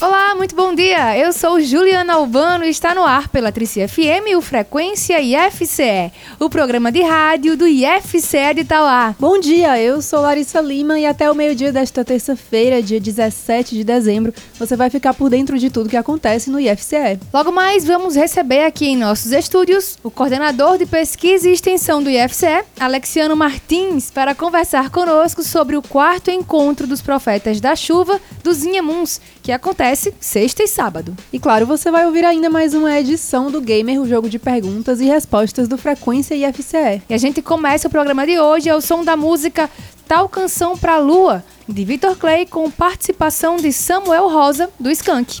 Olá, muito bom dia. Eu sou Juliana Albano e está no ar pela Trici FM o Frequência IFCE, o programa de rádio do IFCE de Itauá. Bom dia, eu sou Larissa Lima e até o meio-dia desta terça-feira, dia 17 de dezembro, você vai ficar por dentro de tudo que acontece no IFCE. Logo mais, vamos receber aqui em nossos estúdios o coordenador de pesquisa e extensão do IFCE, Alexiano Martins, para conversar conosco sobre o quarto encontro dos profetas da chuva dos Inhamuns, que acontece sexta e sábado. E claro, você vai ouvir ainda mais uma edição do Gamer, o jogo de perguntas e respostas do Frequência IFCE. E a gente começa o programa de hoje ao som da música Tal Canção Pra Lua, de Vitor Clay, com participação de Samuel Rosa, do Skank.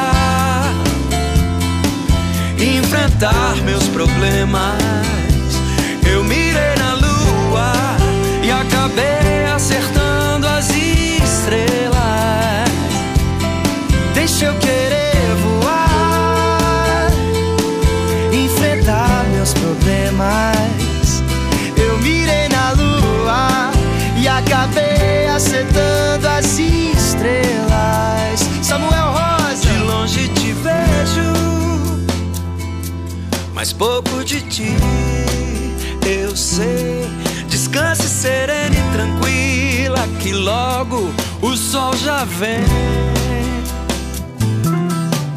enfrentar meus problemas. Eu mirei na lua e acabei acertando mas pouco de ti eu sei. Descanse serena e tranquila, que logo o sol já vem.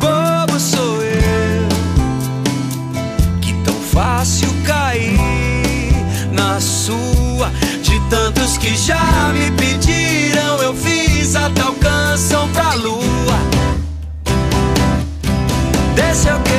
Bobo sou eu, que tão fácil cair na sua. De tantos que já me pediram, eu fiz a tal canção pra lua. Deixa eu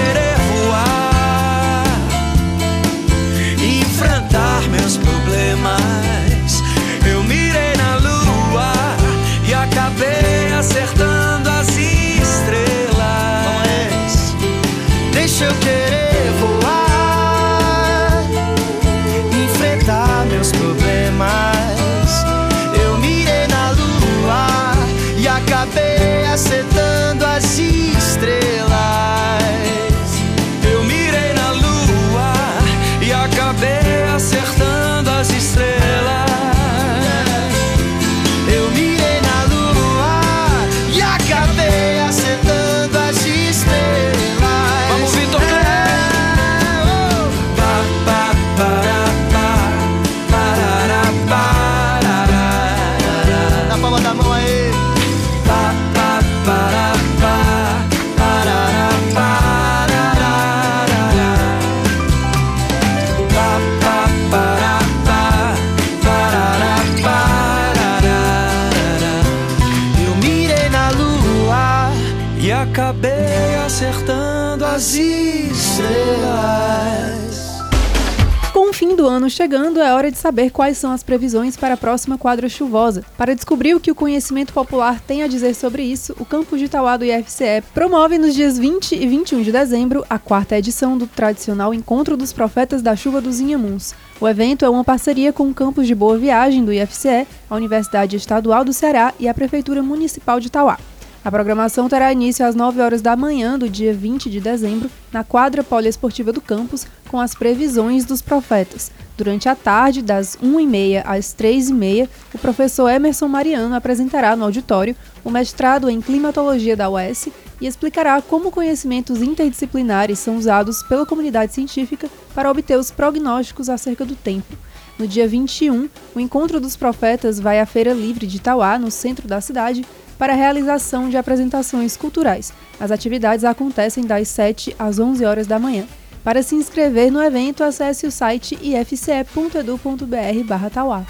do ano chegando, é hora de saber quais são as previsões para a próxima quadra chuvosa. Para descobrir o que o conhecimento popular tem a dizer sobre isso, o Campus de Itauá do IFCE promove nos dias 20 e 21 de dezembro a quarta edição do tradicional Encontro dos Profetas da Chuva dos Inhamuns. O evento é uma parceria com o Campus de Boa Viagem do IFCE, a Universidade Estadual do Ceará e a Prefeitura Municipal de Itauá. A programação terá início às 9 horas da manhã do dia 20 de dezembro, na quadra poliesportiva do campus, com as previsões dos profetas. Durante a tarde, das 1h30 às 3h30, o professor Emerson Mariano apresentará no auditório o mestrado em climatologia da UES e explicará como conhecimentos interdisciplinares são usados pela comunidade científica para obter os prognósticos acerca do tempo. No dia 21, o Encontro dos Profetas vai à Feira Livre de Itauá, no centro da cidade, para a realização de apresentações culturais. As atividades acontecem das 7 às 11 horas da manhã. Para se inscrever no evento, acesse o site ifce.edu.br/tauá.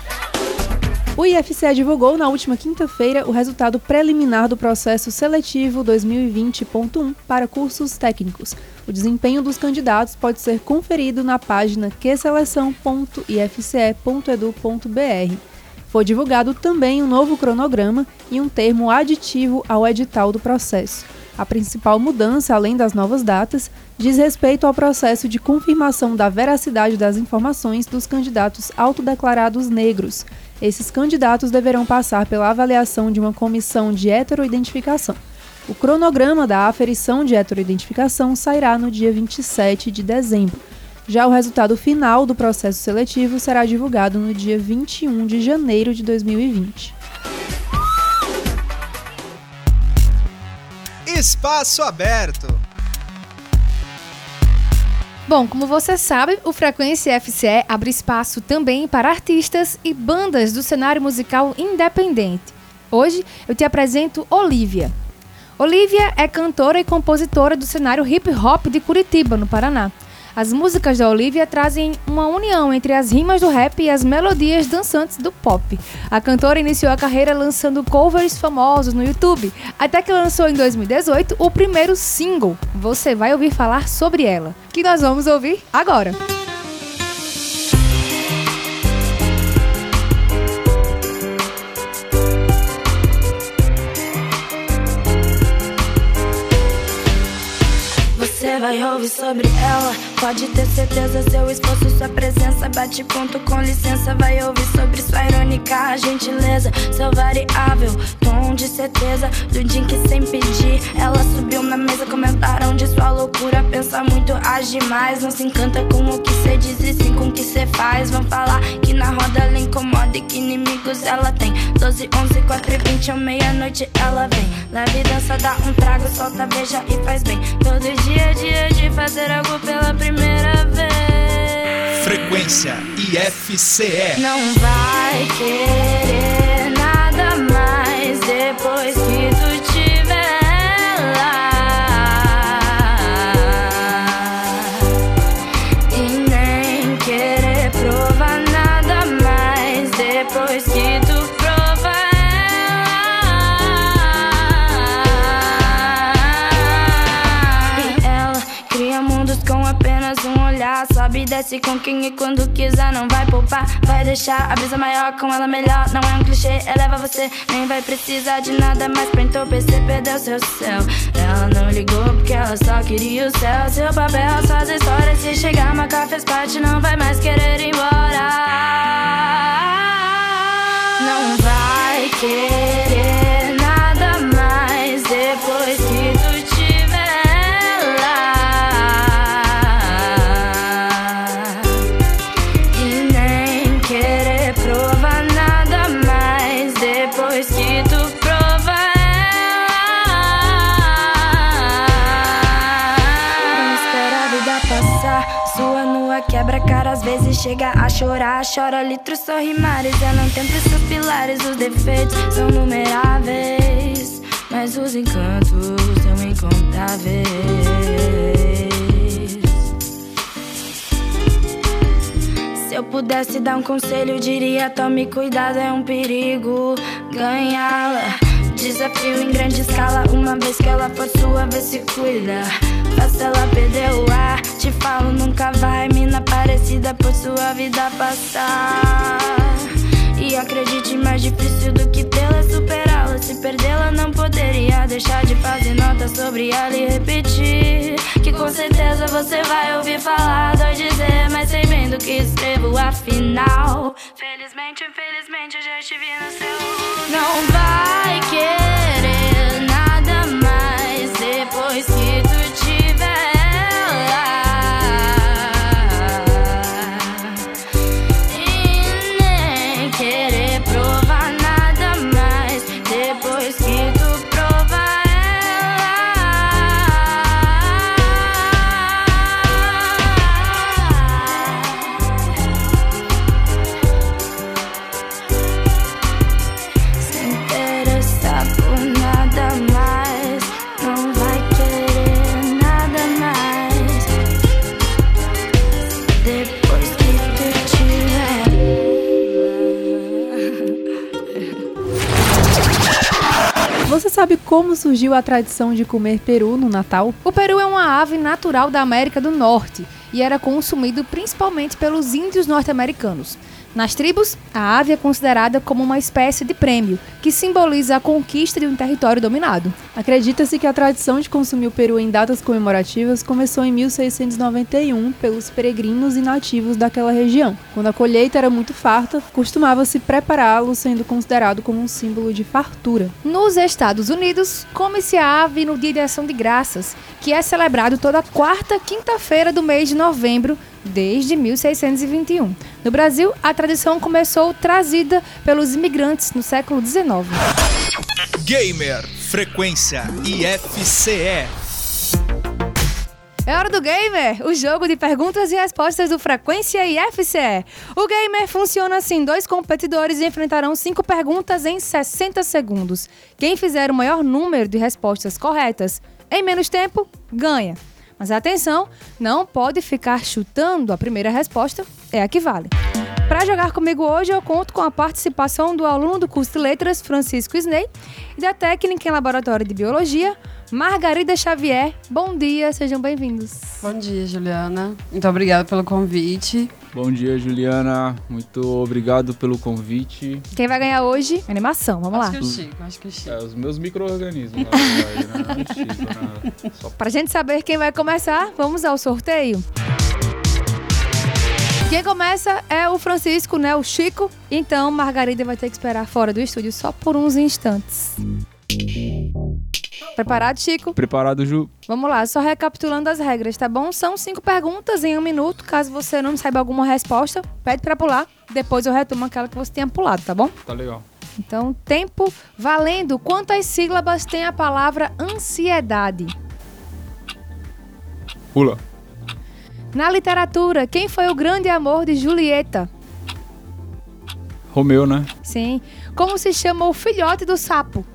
O IFCE divulgou na última quinta-feira o resultado preliminar do processo seletivo 2020.1 para cursos técnicos. O desempenho dos candidatos pode ser conferido na página qseleção.ifce.edu.br. Foi divulgado também um novo cronograma e um termo aditivo ao edital do processo. A principal mudança, além das novas datas, diz respeito ao processo de confirmação da veracidade das informações dos candidatos autodeclarados negros. Esses candidatos deverão passar pela avaliação de uma comissão de heteroidentificação. O cronograma da aferição de heteroidentificação sairá no dia 27 de dezembro. Já o resultado final do processo seletivo será divulgado no dia 21 de janeiro de 2020. Espaço aberto. Bom, como você sabe, o Frequência FCE abre espaço também para artistas e bandas do cenário musical independente. Hoje eu te apresento Olivia. Olivia é cantora e compositora do cenário hip hop de Curitiba, no Paraná. As músicas da Olivia trazem uma união entre as rimas do rap e as melodias dançantes do pop. A cantora iniciou a carreira lançando covers famosos no YouTube, até que lançou em 2018 o primeiro single. Você vai ouvir falar sobre ela, que nós vamos ouvir agora. Vai ouvir sobre ela. Pode ter certeza, seu esforço, sua presença. Bate ponto com licença. Vai ouvir sobre sua irônica gentileza. Seu variável tom de certeza. Do dia em que sem pedir, ela subiu na mesa. Comentaram de sua loucura. Pensa muito, age mais. Não se encanta com o que cê diz e sim com o que cê faz. Vão falar que na roda ela incomoda e que inimigos ela tem. 12, 11, 4 e 20 ou meia-noite ela vem. Leve dança, dá um trago, solta, beija e faz bem. Todo dia, dia de fazer algo pela primeira vez. Frequência IFCE. Não vai querer nada mais depois apenas um olhar. Sobe e desce com quem e quando quiser. Não vai poupar, vai deixar a brisa maior com ela melhor. Não é um clichê, eleva você. Nem vai precisar de nada mais pra entorpecer, perder o seu céu. Ela não ligou porque ela só queria o céu. Seu papel, suas histórias. Se chegar, Macá fez parte, não vai mais querer ir embora. Não vai querer chega a chorar. Chora litros, sorri mares. Ela não tem seus pilares. Os defeitos são numeráveis. Mas os encantos são incontáveis. Se eu pudesse dar um conselho, diria: tome cuidado, é um perigo ganhá-la. Desafio em grande escala, uma vez que ela for sua, vê se cuida. Faça ela perder o ar, te falo, nunca vai. Mina parecida por sua vida passar. E acredite, mais difícil do que tê-la é superá-la. Se perdê-la, não poderia deixar de fazer nota sobre ela e repetir. Que com certeza você vai ouvir falar, dói dizer, mas sei bem do que escrevo afinal. Felizmente, infelizmente, eu já estive no seu. Não vai como surgiu a tradição de comer peru no Natal? O peru é uma ave natural da América do Norte e era consumido principalmente pelos índios norte-americanos. Nas tribos, a ave é considerada como uma espécie de prêmio, que simboliza a conquista de um território dominado. Acredita-se que a tradição de consumir o peru em datas comemorativas começou em 1691 pelos peregrinos e nativos daquela região. Quando a colheita era muito farta, costumava-se prepará-lo, sendo considerado como um símbolo de fartura. Nos Estados Unidos, come-se a ave no Dia de Ação de Graças, que é celebrado toda quarta quinta-feira do mês de novembro desde 1621. No Brasil, a tradição começou trazida pelos imigrantes no século XIX. Gamer Frequência IFCE. É hora do Gamer, o jogo de perguntas e respostas do Frequência IFCE. O Gamer funciona assim: dois competidores enfrentarão cinco perguntas em 60 segundos. Quem fizer o maior número de respostas corretas em menos tempo, ganha. Mas atenção, não pode ficar chutando a primeira resposta, é a que vale. Para jogar comigo hoje, eu conto com a participação do aluno do curso de letras, Francisco Sney, e da técnica em laboratório de biologia, Margarida Xavier. Bom dia, sejam bem-vindos. Bom dia, Juliana. Muito obrigada pelo convite. Bom dia, Juliana. Muito obrigado pelo convite. Quem vai ganhar hoje? Animação, vamos acho lá. que o Chico, acho que o Chico. É, os meus micro-organismos, né? Né? Só Pra gente saber quem vai começar, vamos ao sorteio. Quem começa é o Francisco, né? O Chico. Então, Margarida vai ter que esperar fora do estúdio só por uns instantes. Preparado, Chico? preparado, Ju. Vamos lá, só recapitulando as regras, tá bom? São cinco perguntas em um minuto. Caso você não saiba alguma resposta, pede pra pular. Depois eu retomo aquela que você tenha pulado, tá bom? Tá legal. Então, tempo valendo. Quantas sílabas tem a palavra ansiedade? Pula. Na literatura, quem foi o grande amor de Julieta? Romeu, né? Sim. Como se chama o filhote do sapo?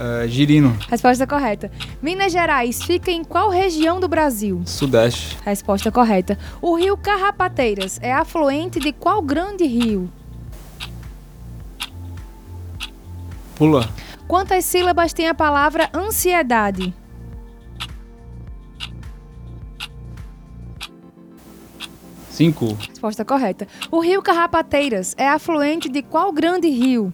É, Girino. Resposta correta. Minas Gerais fica em qual região do Brasil? Sudeste. Resposta correta. O rio Carrapateiras é afluente de qual grande rio? Pula. Quantas sílabas tem a palavra ansiedade? Cinco. Resposta correta. O rio Carrapateiras é afluente de qual grande rio?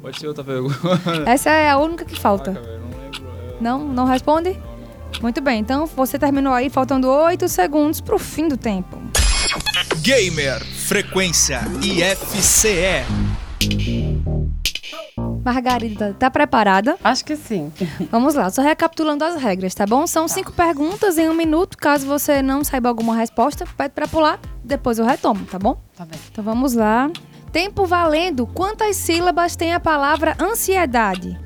Pode ser outra pergunta. Essa é a única que falta. Caraca, velho, não lembro. É, Não, não responde? Muito bem, então você terminou aí faltando 8 segundos pro fim do tempo. Gamer Frequência IFCE. Margarida, tá preparada? Acho que sim. Vamos lá, só recapitulando as regras, tá bom? São cinco perguntas em um minuto. Caso você não saiba alguma resposta, pede pra pular, depois eu retomo, tá bom? Tá bem. Então vamos lá. Tempo valendo. Quantas sílabas tem a palavra ansiedade?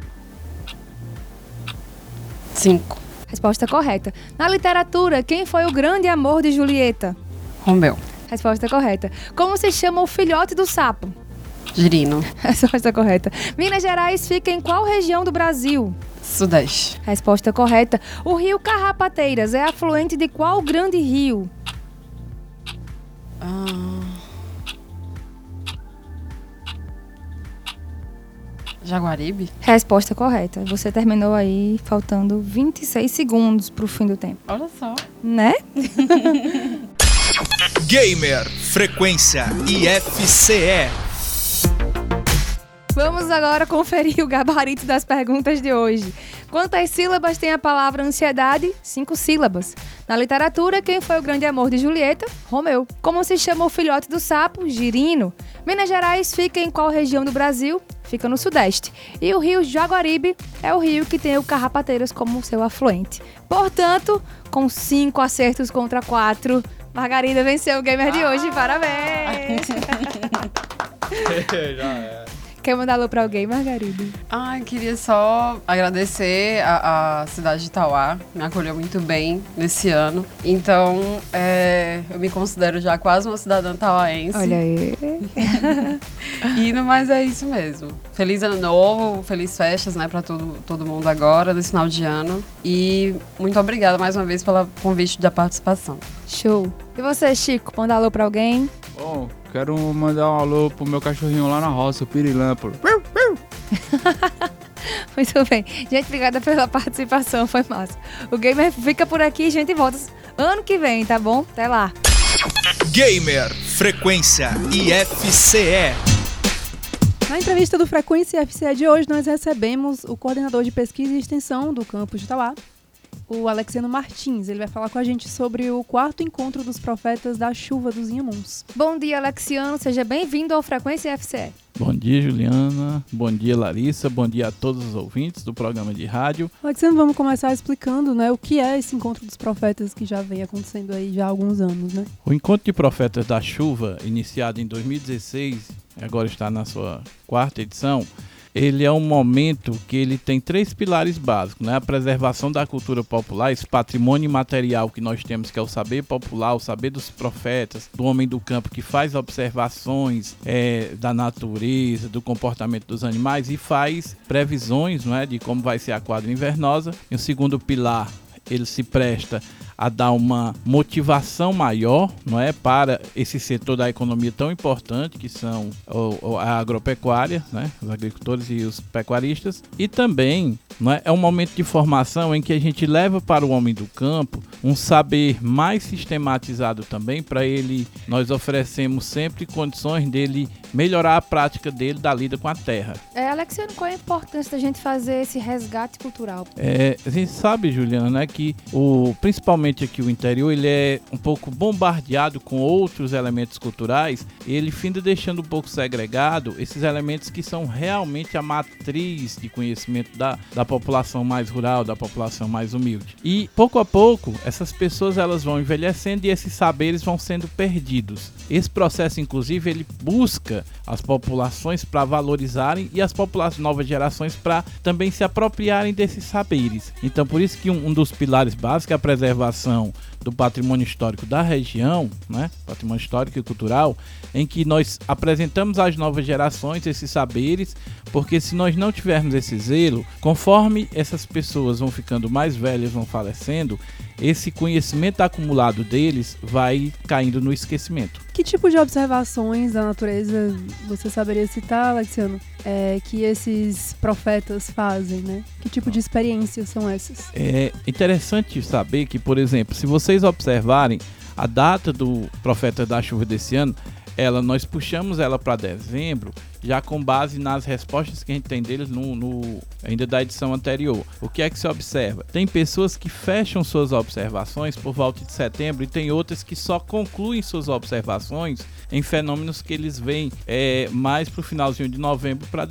Cinco. Resposta correta. Na literatura, quem foi o grande amor de Julieta? Romeu. Resposta correta. Como se chama o filhote do sapo? Girino. Resposta correta. Minas Gerais fica em qual região do Brasil? Sudeste. Resposta correta. O rio Carrapateiras é afluente de qual grande rio? Ah. Jaguaribe? Resposta correta. Você terminou aí faltando 26 segundos pro fim do tempo, Olha só. né? Gamer Frequência IFCE. Vamos agora conferir o gabarito das perguntas de hoje. Quantas sílabas tem a palavra ansiedade? Cinco sílabas. Na literatura, quem foi o grande amor de Julieta? Romeu. Como se chama o filhote do sapo? Girino. Minas Gerais fica em qual região do Brasil? Fica no Sudeste. E o rio Jaguaribe é o rio que tem o Carrapateiras como seu afluente. Portanto, com cinco acertos contra quatro, Margarida venceu o gamer de hoje. Parabéns! Já é. Quer mandar alô pra alguém, Margarida? Ai, queria só agradecer a, a cidade de Itauá, me acolheu muito bem nesse ano. Então, é, eu me considero já quase uma cidadã tauaense. Olha aí. E no mais é isso mesmo. Feliz ano novo, feliz festas, né, pra todo, todo mundo agora, nesse final de ano. E muito obrigada mais uma vez pelo convite da participação. Show. E você, Chico, manda alô pra alguém? Bom, quero mandar um alô pro meu cachorrinho lá na roça, o Pirilã, pô. Muito bem. Gente, obrigada pela participação, foi massa. O Gamer fica por aqui, gente, e volta ano que vem, tá bom? Até lá. Gamer Frequência IFCE. Na entrevista do Frequência IFCE de hoje, nós recebemos o coordenador de pesquisa e extensão do campus de Itauá, o Alexiano Martins. Ele vai falar com a gente sobre o quarto encontro dos profetas da chuva dos Inhamuns. Bom dia, Alexiano. Seja bem-vindo ao Frequência IFCE. Bom dia, Juliana. Bom dia, Larissa. Bom dia a todos os ouvintes do programa de rádio. Alexandre, vamos começar explicando né, o que é esse encontro dos profetas que já vem acontecendo aí já há alguns anos, né? O encontro de profetas da chuva, iniciado em 2016, agora está na sua quarta edição, ele é um momento que ele tem três pilares básicos, né? A preservação da cultura popular, esse patrimônio material que nós temos, que é o saber popular, o saber dos profetas, do homem do campo que faz observações é, da natureza, do comportamento dos animais e faz previsões, não é, de como vai ser a quadra invernosa. E o segundo pilar, ele se presta a dar uma motivação maior, não é, para esse setor da economia tão importante que são a agropecuária, né, os agricultores e os pecuaristas, e também não é, é um momento de formação em que a gente leva para o homem do campo um saber mais sistematizado também para ele. Nós oferecemos sempre condições dele melhorar a prática dele da lida com a terra. É, Alexiano, qual é a importância da gente fazer esse resgate cultural? É, a gente sabe, Juliana, né, que o principalmente aqui o interior ele é um pouco bombardeado com outros elementos culturais. Ele finda deixando um pouco segregado esses elementos que são realmente a matriz de conhecimento da, da população mais rural, da população mais humilde. E pouco a pouco essas pessoas elas vão envelhecendo e esses saberes vão sendo perdidos. Esse processo, inclusive, ele busca as populações para valorizarem e as populações novas gerações para também se apropriarem desses saberes. Então, por isso que um, um dos pilares básicos é a preservação do patrimônio histórico da região, né? patrimônio histórico e cultural, em que nós apresentamos às novas gerações esses saberes, porque se nós não tivermos esse zelo, conforme essas pessoas vão ficando mais velhas, vão falecendo, esse conhecimento acumulado deles vai caindo no esquecimento. Que tipo de observações da natureza você saberia citar, Alexiano, é, que esses profetas fazem, né? Que tipo de experiências são essas? É interessante saber que, por exemplo, se vocês observarem a data do profeta da chuva desse ano, ela nós puxamos ela para dezembro já com base nas respostas que a gente tem deles no, no, ainda da edição anterior. O que é que se observa? Tem pessoas que fecham suas observações por volta de setembro e tem outras que só concluem suas observações em fenômenos que eles veem é, mais para o finalzinho de novembro para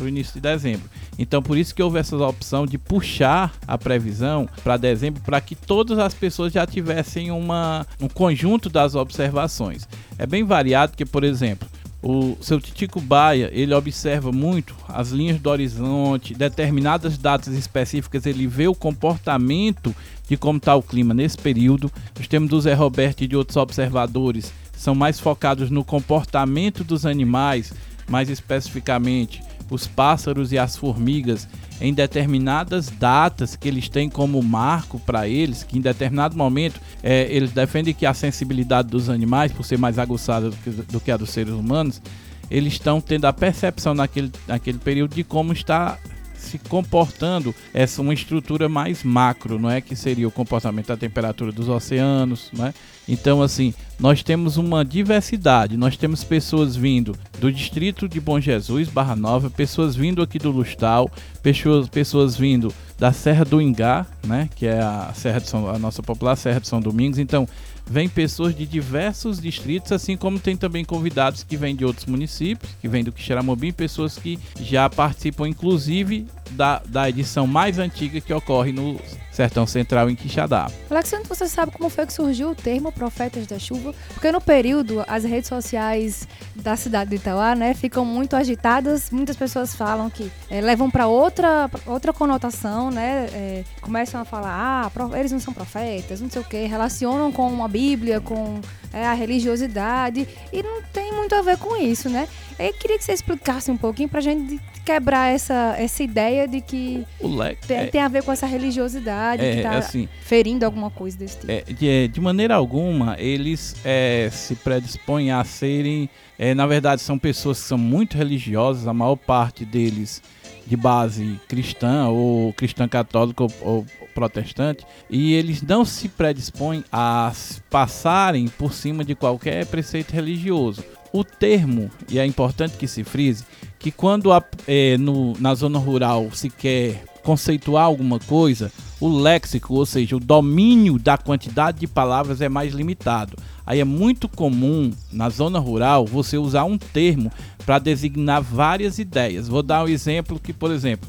o início de dezembro. Então por isso que houve essa opção de puxar a previsão para dezembro para que todas as pessoas já tivessem uma, um conjunto das observações. É bem variado que, por exemplo, o seu Titico Baia, ele observa muito as linhas do horizonte, determinadas datas específicas, ele vê o comportamento de como está o clima nesse período. Nós temos do Zé Roberto e de outros observadores, são mais focados no comportamento dos animais, mais especificamente os pássaros e as formigas em determinadas datas que eles têm como marco para eles, que em determinado momento é, eles defendem que a sensibilidade dos animais, por ser mais aguçada do que, do que a dos seres humanos, eles estão tendo a percepção naquele, naquele período de como está se comportando essa uma estrutura mais macro, não é que seria o comportamento da temperatura dos oceanos, não é? Então assim, nós temos uma diversidade, nós temos pessoas vindo do distrito de Bom Jesus, Barra Nova, pessoas vindo aqui do Lustal, pessoas, pessoas vindo da Serra do Ingá, né, que é a Serra de São, a nossa popular Serra de São Domingos. Então, vem pessoas de diversos distritos, assim como tem também convidados que vêm de outros municípios, que vêm do Quixeramobim, pessoas que já participam, inclusive, da, da edição mais antiga que ocorre no Sertão Central em Quixadá. Alexandre, você sabe como foi que surgiu o termo Profetas da Chuva? Porque no período as redes sociais da cidade de Itauá, né, ficam muito agitadas. Muitas pessoas falam que é, levam para outra outra conotação, né? É, começam a falar, ah, eles não são profetas, não sei o que, relacionam com a Bíblia, com é, a religiosidade e não tem muito a ver com isso, né? Eu queria que você explicasse um pouquinho para gente quebrar essa, essa ideia de que leque, tem, é, tem, a ver com essa religiosidade é, que tá assim, ferindo alguma coisa desse tipo. É, de, de, maneira alguma, eles é, se predispõem a serem. É, na verdade, são pessoas que são muito religiosas, a maior parte deles de base cristã ou cristã católica ou, ou protestante e eles não se predispõem a passarem por cima de qualquer preceito religioso. O termo, e é importante que se frise, que quando a, é, no, na zona rural se quer conceituar alguma coisa, o léxico, ou seja, o domínio da quantidade de palavras é mais limitado. Aí é muito comum na zona rural você usar um termo para designar várias ideias. Vou dar um exemplo que, por exemplo,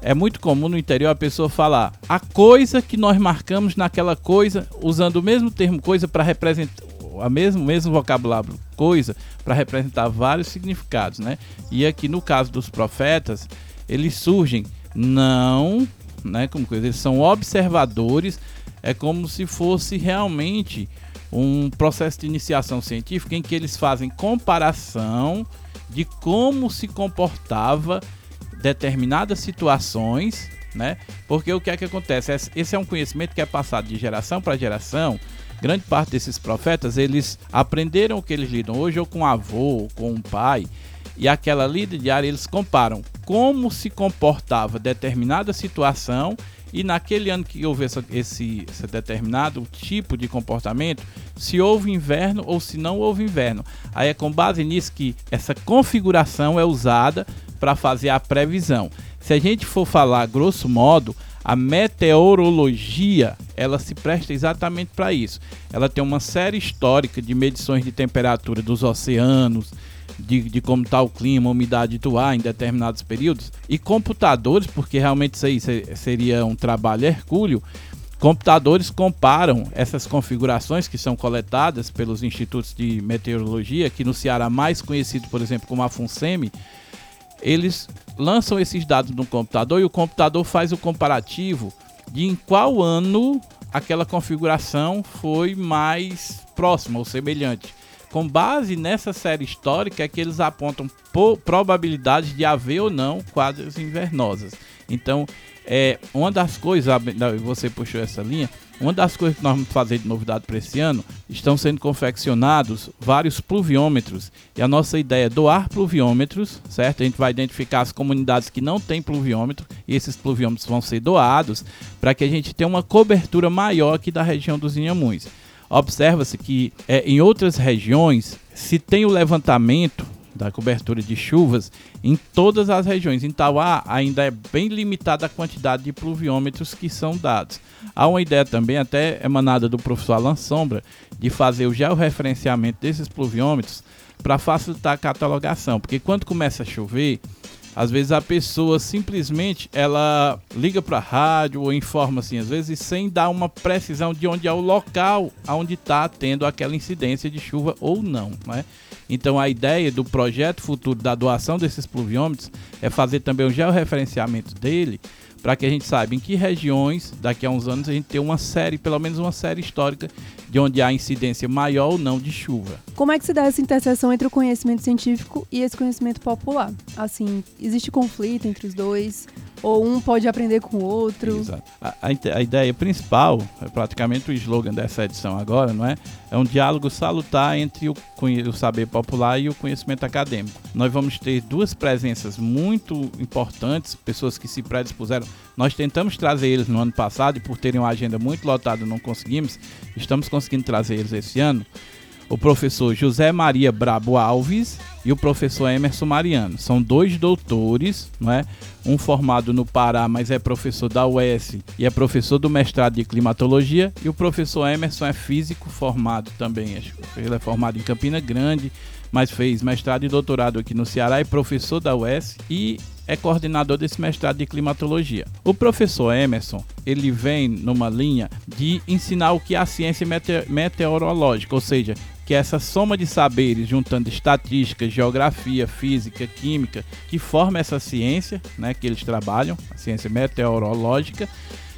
é muito comum no interior a pessoa falar a coisa que nós marcamos naquela coisa, usando o mesmo termo coisa para representar a mesmo mesmo vocabulário coisa para representar vários significados, né? E aqui no caso dos profetas, eles surgem não, né, como coisa, eles são observadores, é como se fosse realmente um processo de iniciação científica em que eles fazem comparação de como se comportava determinadas situações, né? Porque o que é que acontece? Esse é um conhecimento que é passado de geração para geração. Grande parte desses profetas, eles aprenderam o que eles lidam hoje ou com um avô, ou com um pai, e aquela lida diária eles comparam como se comportava determinada situação e naquele ano que houve essa, esse, esse determinado tipo de comportamento, se houve inverno ou se não houve inverno. Aí é com base nisso que essa configuração é usada para fazer a previsão. Se a gente for falar grosso modo, a meteorologia ela se presta exatamente para isso. Ela tem uma série histórica de medições de temperatura dos oceanos, de, de como está o clima, a umidade do ar em determinados períodos, e computadores, porque realmente isso aí seria um trabalho hercúleo, computadores comparam essas configurações que são coletadas pelos institutos de meteorologia, que no Ceará mais conhecido, por exemplo, como a FUNSEMI, eles lançam esses dados no computador e o computador faz o comparativo de em qual ano aquela configuração foi mais próxima ou semelhante. Com base nessa série histórica é que eles apontam probabilidades de haver ou não quadras invernosas. Então, é, uma das coisas, você puxou essa linha, uma das coisas que nós vamos fazer de novidade para esse ano, estão sendo confeccionados vários pluviômetros. E a nossa ideia é doar pluviômetros, certo? A gente vai identificar as comunidades que não têm pluviômetro e esses pluviômetros vão ser doados para que a gente tenha uma cobertura maior aqui da região dos Inhamuns. Observa-se que é, em outras regiões se tem o levantamento da cobertura de chuvas em todas as regiões. Em Tauá ainda é bem limitada a quantidade de pluviômetros que são dados. Há uma ideia também, até emanada do professor Alan Sombra, de fazer o georreferenciamento desses pluviômetros para facilitar a catalogação, porque quando começa a chover, às vezes a pessoa simplesmente ela liga para a rádio ou informa assim, às vezes sem dar uma precisão de onde é o local onde está tendo aquela incidência de chuva ou não, né? Então a ideia do projeto futuro da doação desses pluviômetros é fazer também o georreferenciamento dele para que a gente saiba em que regiões, daqui a uns anos, a gente tem uma série, pelo menos uma série histórica, de onde há incidência maior ou não de chuva. Como é que se dá essa interseção entre o conhecimento científico e esse conhecimento popular? Assim, existe conflito entre os dois? Ou um pode aprender com o outro? Exato. A, a, a ideia principal, é praticamente o slogan dessa edição agora, não é? É um diálogo salutar entre o, o saber popular e o conhecimento acadêmico. Nós vamos ter duas presenças muito importantes, pessoas que se predispuseram. Nós tentamos trazer eles no ano passado e por terem uma agenda muito lotada não conseguimos. Estamos conseguindo trazer eles esse ano o professor José Maria Brabo Alves e o professor Emerson Mariano. São dois doutores, não é? Um formado no Pará, mas é professor da UES e é professor do mestrado de climatologia. E o professor Emerson é físico formado também. Ele é formado em Campina Grande, mas fez mestrado e doutorado aqui no Ceará e professor da UES e é coordenador desse mestrado de climatologia. O professor Emerson, ele vem numa linha de ensinar o que é a ciência meteorológica, ou seja, que é essa soma de saberes, juntando estatística, geografia, física, química, que forma essa ciência, né, que eles trabalham, a ciência meteorológica.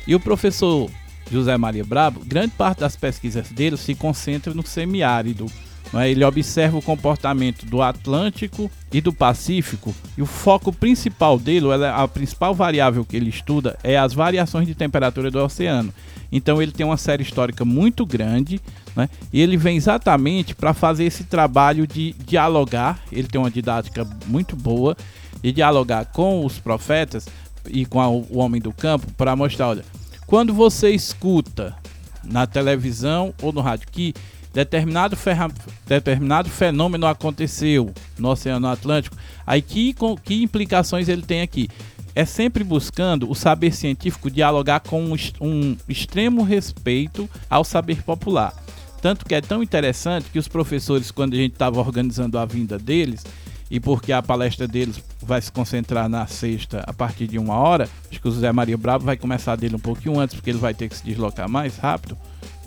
E o professor José Maria Brabo, grande parte das pesquisas dele se concentra no semiárido, é? Ele observa o comportamento do Atlântico e do Pacífico e o foco principal dele, a principal variável que ele estuda é as variações de temperatura do oceano. Então ele tem uma série histórica muito grande né? e ele vem exatamente para fazer esse trabalho de dialogar. Ele tem uma didática muito boa e dialogar com os profetas e com a, o homem do campo para mostrar, olha, quando você escuta na televisão ou no rádio que determinado, ferra, determinado fenômeno aconteceu no Oceano Atlântico, aí que, com, que implicações ele tem aqui? É sempre buscando o saber científico dialogar com um, um extremo respeito ao saber popular. Tanto que é tão interessante que os professores, quando a gente estava organizando a vinda deles, e porque a palestra deles vai se concentrar na sexta a partir de uma hora. Acho que o José Maria Bravo vai começar dele um pouquinho antes, porque ele vai ter que se deslocar mais rápido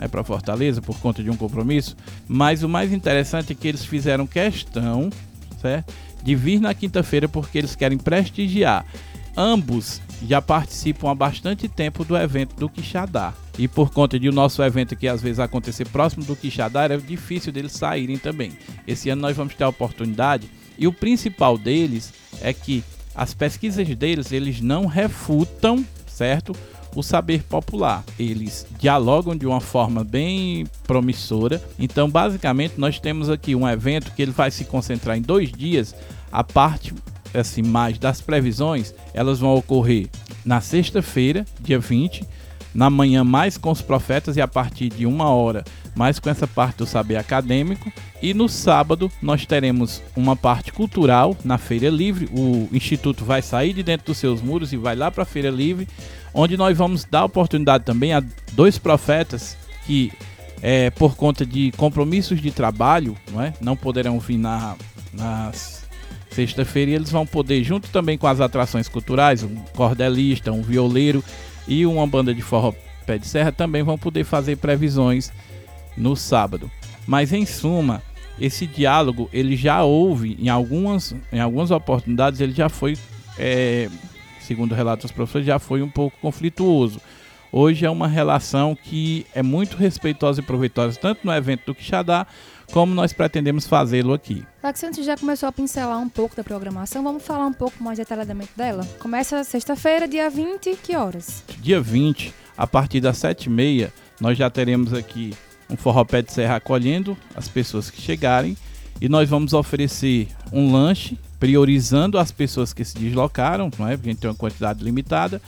né, para Fortaleza por conta de um compromisso. Mas o mais interessante é que eles fizeram questão certo, de vir na quinta-feira porque eles querem prestigiar. Ambos já participam há bastante tempo do evento do Quixadá. E por conta de o nosso evento que às vezes acontecer próximo do Quixadá, era difícil deles saírem também. Esse ano nós vamos ter a oportunidade e o principal deles é que as pesquisas deles, eles não refutam, certo? O saber popular. Eles dialogam de uma forma bem promissora. Então, basicamente, nós temos aqui um evento que ele vai se concentrar em dois dias. A parte assim mais das previsões, elas vão ocorrer na sexta-feira, dia 20, na manhã mais com os profetas e a partir de uma hora mais com essa parte do saber acadêmico. E no sábado nós teremos uma parte cultural na Feira Livre. O Instituto vai sair de dentro dos seus muros e vai lá para a Feira Livre, onde nós vamos dar oportunidade também a dois profetas que, é, por conta de compromissos de trabalho, não, é? não poderão vir na, sexta-feira e eles vão poder, junto também com as atrações culturais, um cordelista, um violeiro e uma banda de forró pé de serra, também vão poder fazer previsões no sábado. Mas em suma, esse diálogo ele já houve em algumas, em algumas oportunidades, ele já foi, é, segundo relatos dos professores, já foi um pouco conflituoso. Hoje é uma relação que é muito respeitosa e proveitosa, tanto no evento do Quixadá, como nós pretendemos fazê-lo aqui. Laxante já começou a pincelar um pouco da programação, vamos falar um pouco mais detalhadamente dela? Começa sexta-feira, dia 20, que horas? Dia 20, a partir das 7h30, nós já teremos aqui um forró pé de serra acolhendo as pessoas que chegarem e nós vamos oferecer um lanche priorizando as pessoas que se deslocaram, não é? Porque a gente tem uma quantidade limitada.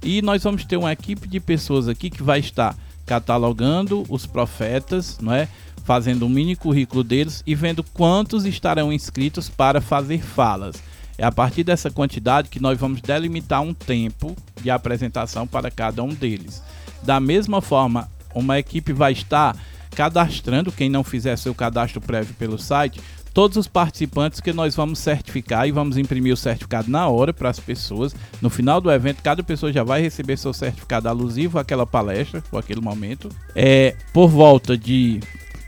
E nós vamos ter uma equipe de pessoas aqui que vai estar catalogando os profetas, não é? Fazendo um mini currículo deles e vendo quantos estarão inscritos para fazer falas. É a partir dessa quantidade que nós vamos delimitar um tempo de apresentação para cada um deles. Da mesma forma, uma equipe vai estar cadastrando, quem não fizer seu cadastro prévio pelo site, todos os participantes que nós vamos certificar e vamos imprimir o certificado na hora para as pessoas. No final do evento, cada pessoa já vai receber seu certificado alusivo àquela palestra ou aquele momento. É por volta de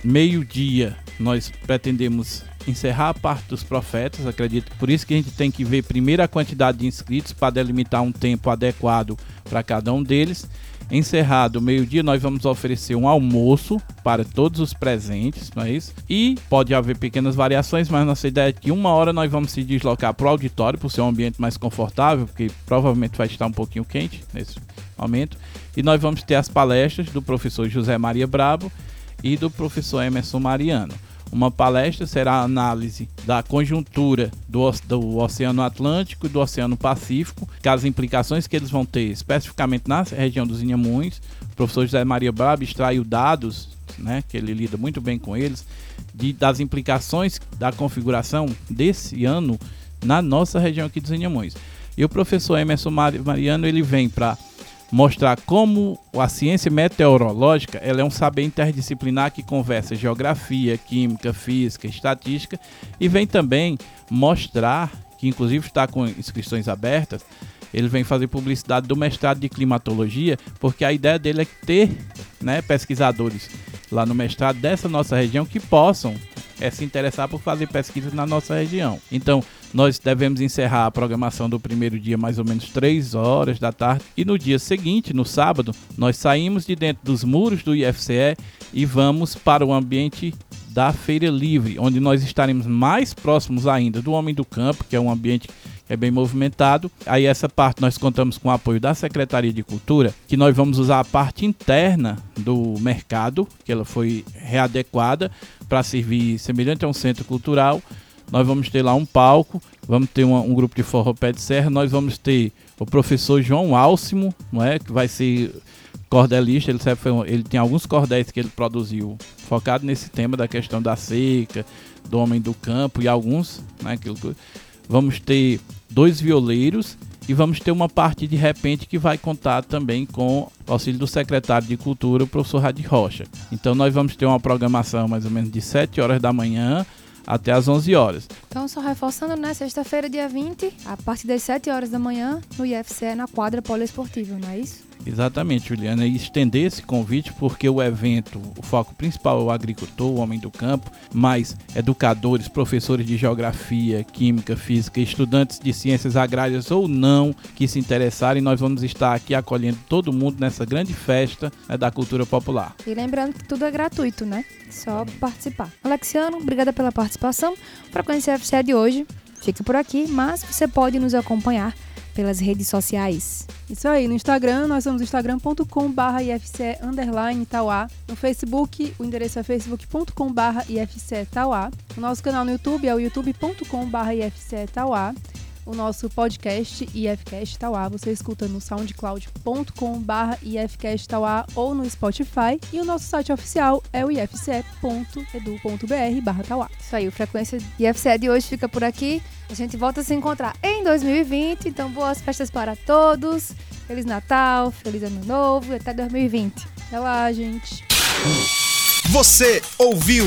meio-dia, nós pretendemos encerrar a parte dos profetas, acredito. Por isso que a gente tem que ver primeiro a quantidade de inscritos para delimitar um tempo adequado para cada um deles. Encerrado o meio-dia, nós vamos oferecer um almoço para todos os presentes, não é isso? E pode haver pequenas variações, mas nossa ideia é que uma hora nós vamos se deslocar para o auditório, por ser um ambiente mais confortável, porque provavelmente vai estar um pouquinho quente nesse momento. E nós vamos ter as palestras do professor José Maria Brabo e do professor Emerson Mariano. Uma palestra será a análise da conjuntura do, do Oceano Atlântico e do Oceano Pacífico, que as implicações que eles vão ter especificamente na região dos Inhamuns. O professor José Maria Brabo extraiu dados, né, que ele lida muito bem com eles, de, das implicações da configuração desse ano na nossa região aqui dos Inhamuns. E o professor Emerson Mariano ele vem para mostrar como a ciência meteorológica ela é um saber interdisciplinar que conversa geografia, química, física, estatística e vem também mostrar que inclusive está com inscrições abertas ele vem fazer publicidade do mestrado de climatologia, porque a ideia dele é ter né, pesquisadores lá no mestrado dessa nossa região que possam é, se interessar por fazer pesquisas na nossa região. Então, nós devemos encerrar a programação do primeiro dia mais ou menos 3 horas da tarde e no dia seguinte, no sábado, nós saímos de dentro dos muros do IFCE e vamos para o ambiente da Feira Livre, onde nós estaremos mais próximos ainda do Homem do Campo, que é um ambiente é bem movimentado. Aí essa parte nós contamos com o apoio da Secretaria de Cultura, que nós vamos usar a parte interna do mercado, que ela foi readequada para servir semelhante a um centro cultural Nós vamos ter lá um palco, vamos ter uma, um grupo de forró pé de serra, nós vamos ter o professor João Álcimo, não é? Que vai ser cordelista, ele, um- ele tem alguns cordéis que ele produziu focado nesse tema da questão da seca, do homem do campo e alguns, né? Aquilo vamos ter dois violeiros e vamos ter uma parte de repente que vai contar também com o auxílio do secretário de Cultura, o professor Radi Rocha. Então nós vamos ter uma programação mais ou menos de 7 horas da manhã até as 11 horas. Então, só reforçando, né? Sexta-feira, dia 20, a partir das 7 horas da manhã, no IFCE, na quadra poliesportiva, não é isso? Exatamente, Juliana, e estender esse convite porque o evento, o foco principal é o agricultor, o homem do campo, mas educadores, professores de geografia, química, física, estudantes de ciências agrárias ou não que se interessarem, nós vamos estar aqui acolhendo todo mundo nessa grande festa né, da cultura popular. E lembrando que tudo é gratuito, né? Só participar. Alexiano, obrigada pela participação. Frequência FCE de hoje fica por aqui, mas você pode nos acompanhar pelas redes sociais. Isso aí, no Instagram, nós somos instagram.com.br IFCE underline Tauá. No Facebook, o endereço é facebook.com.br IFCE Tauá. O nosso canal no YouTube é o youtube.com.br IFCE Tauá. O nosso podcast IFCast Tauá, você escuta no soundcloud.com.br IFCast Tauá ou no Spotify. E o nosso site oficial é o ifce.edu.br barra Tauá. Isso aí, o Frequência IFCE de hoje fica por aqui. A gente volta a se encontrar em 2020. Então, boas festas para todos. Feliz Natal, Feliz Ano Novo e até 2020. Até lá, gente. Você ouviu